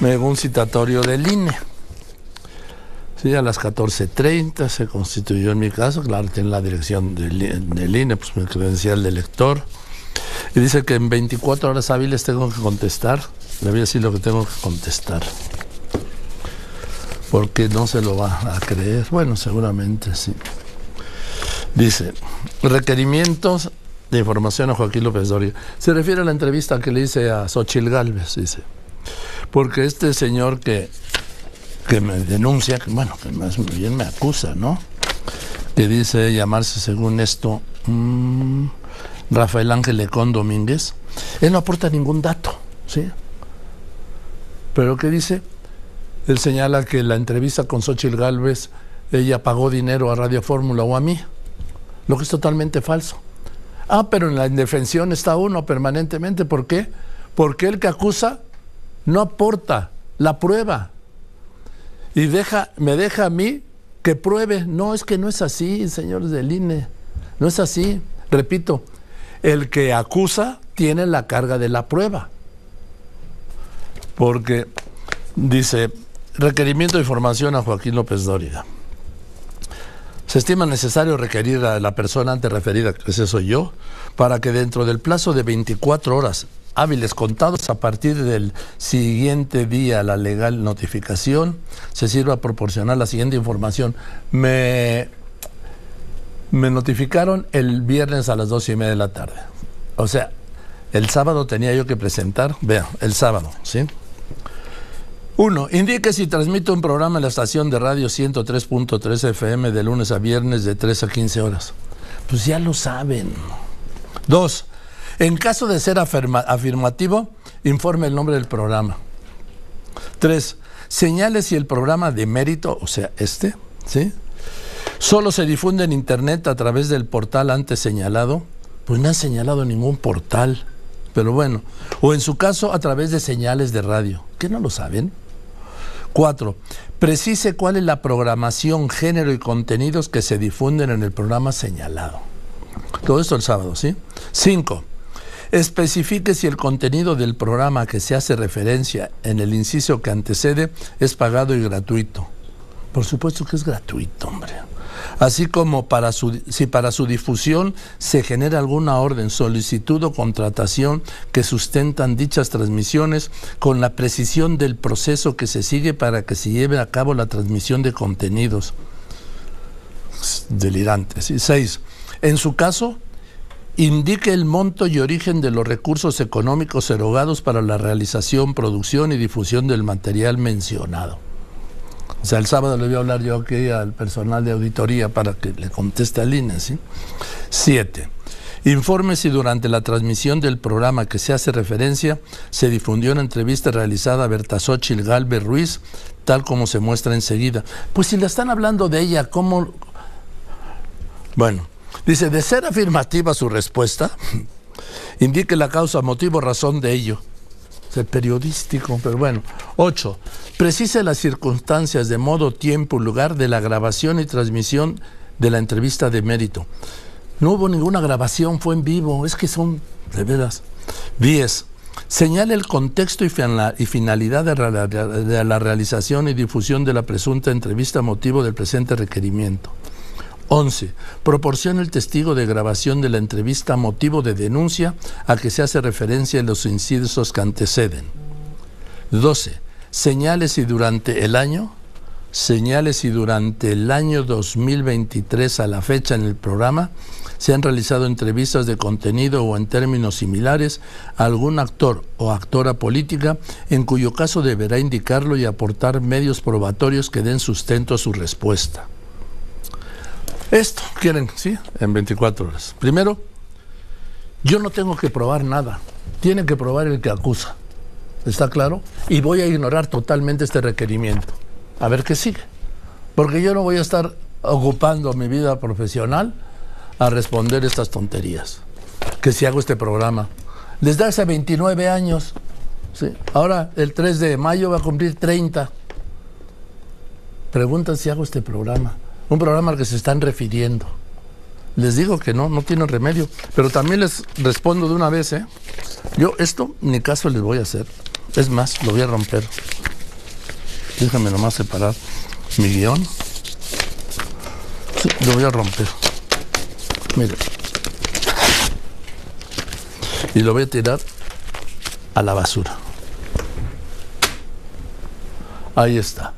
me llegó un citatorio del INE. Sí, a las 14.30 se constituyó en mi caso, claro, tiene la dirección del, del INE, pues mi credencial de lector. Y dice que en 24 horas hábiles tengo que contestar. Le voy a decir lo que tengo que contestar. Porque no se lo va a creer. Bueno, seguramente sí. Dice, requerimientos de información a Joaquín López Doria. Se refiere a la entrevista que le hice a Xochil Gálvez, dice. Porque este señor que, que me denuncia, que bueno, que más bien me acusa, ¿no? Que dice llamarse según esto mmm, Rafael Ángel Lecón Domínguez, él no aporta ningún dato, ¿sí? Pero ¿qué dice? Él señala que la entrevista con Xochil Gálvez, ella pagó dinero a Radio Fórmula o a mí, lo que es totalmente falso. Ah, pero en la indefensión está uno permanentemente. ¿Por qué? Porque el que acusa no aporta la prueba. Y deja, me deja a mí que pruebe. No, es que no es así, señores del INE. No es así. Repito, el que acusa tiene la carga de la prueba. Porque dice, requerimiento de información a Joaquín López Dóriga. Se estima necesario requerir a la persona antes referida, que ese soy yo, para que dentro del plazo de 24 horas hábiles contados a partir del siguiente día la legal notificación, se sirva a proporcionar la siguiente información. Me, me notificaron el viernes a las dos y media de la tarde. O sea, el sábado tenía yo que presentar, vea, el sábado, ¿sí? Uno, indique si transmite un programa en la estación de radio 103.3 FM de lunes a viernes de 3 a 15 horas. Pues ya lo saben. Dos, en caso de ser afirmativo, informe el nombre del programa. Tres, señale si el programa de mérito, o sea, este, ¿sí? Solo se difunde en Internet a través del portal antes señalado. Pues no ha señalado ningún portal. Pero bueno, o en su caso a través de señales de radio. ¿Qué no lo saben? Cuatro, precise cuál es la programación, género y contenidos que se difunden en el programa señalado. Todo esto el sábado, ¿sí? Cinco, especifique si el contenido del programa que se hace referencia en el inciso que antecede es pagado y gratuito. Por supuesto que es gratuito, hombre así como para su, si para su difusión se genera alguna orden, solicitud o contratación que sustentan dichas transmisiones con la precisión del proceso que se sigue para que se lleve a cabo la transmisión de contenidos. Delirantes. Y seis, en su caso, indique el monto y origen de los recursos económicos erogados para la realización, producción y difusión del material mencionado. O sea, el sábado le voy a hablar yo aquí al personal de auditoría para que le conteste al INE. Siete. Informe si durante la transmisión del programa que se hace referencia se difundió una entrevista realizada a Berta Xochitl Galvez Ruiz, tal como se muestra enseguida. Pues si le están hablando de ella, ¿cómo...? Bueno, dice, de ser afirmativa su respuesta, indique la causa, motivo, razón de ello periodístico, pero bueno. Ocho, precise las circunstancias de modo, tiempo lugar de la grabación y transmisión de la entrevista de mérito. No hubo ninguna grabación, fue en vivo, es que son de veras. Diez, señale el contexto y finalidad de la realización y difusión de la presunta entrevista motivo del presente requerimiento. 11. Proporciona el testigo de grabación de la entrevista motivo de denuncia a que se hace referencia en los incisos que anteceden. 12. Señales si durante el año, señales si durante el año 2023 a la fecha en el programa se han realizado entrevistas de contenido o en términos similares a algún actor o actora política, en cuyo caso deberá indicarlo y aportar medios probatorios que den sustento a su respuesta. Esto quieren, ¿sí? En 24 horas. Primero, yo no tengo que probar nada. Tiene que probar el que acusa. ¿Está claro? Y voy a ignorar totalmente este requerimiento. A ver qué sigue. Porque yo no voy a estar ocupando mi vida profesional a responder estas tonterías. Que si hago este programa. Desde hace 29 años. ¿sí? Ahora, el 3 de mayo va a cumplir 30. Preguntan si hago este programa un programa al que se están refiriendo. Les digo que no, no tienen remedio. Pero también les respondo de una vez, ¿eh? Yo esto ni caso les voy a hacer. Es más, lo voy a romper. Déjame nomás separar mi guion. Sí, lo voy a romper. Mire. Y lo voy a tirar a la basura. Ahí está.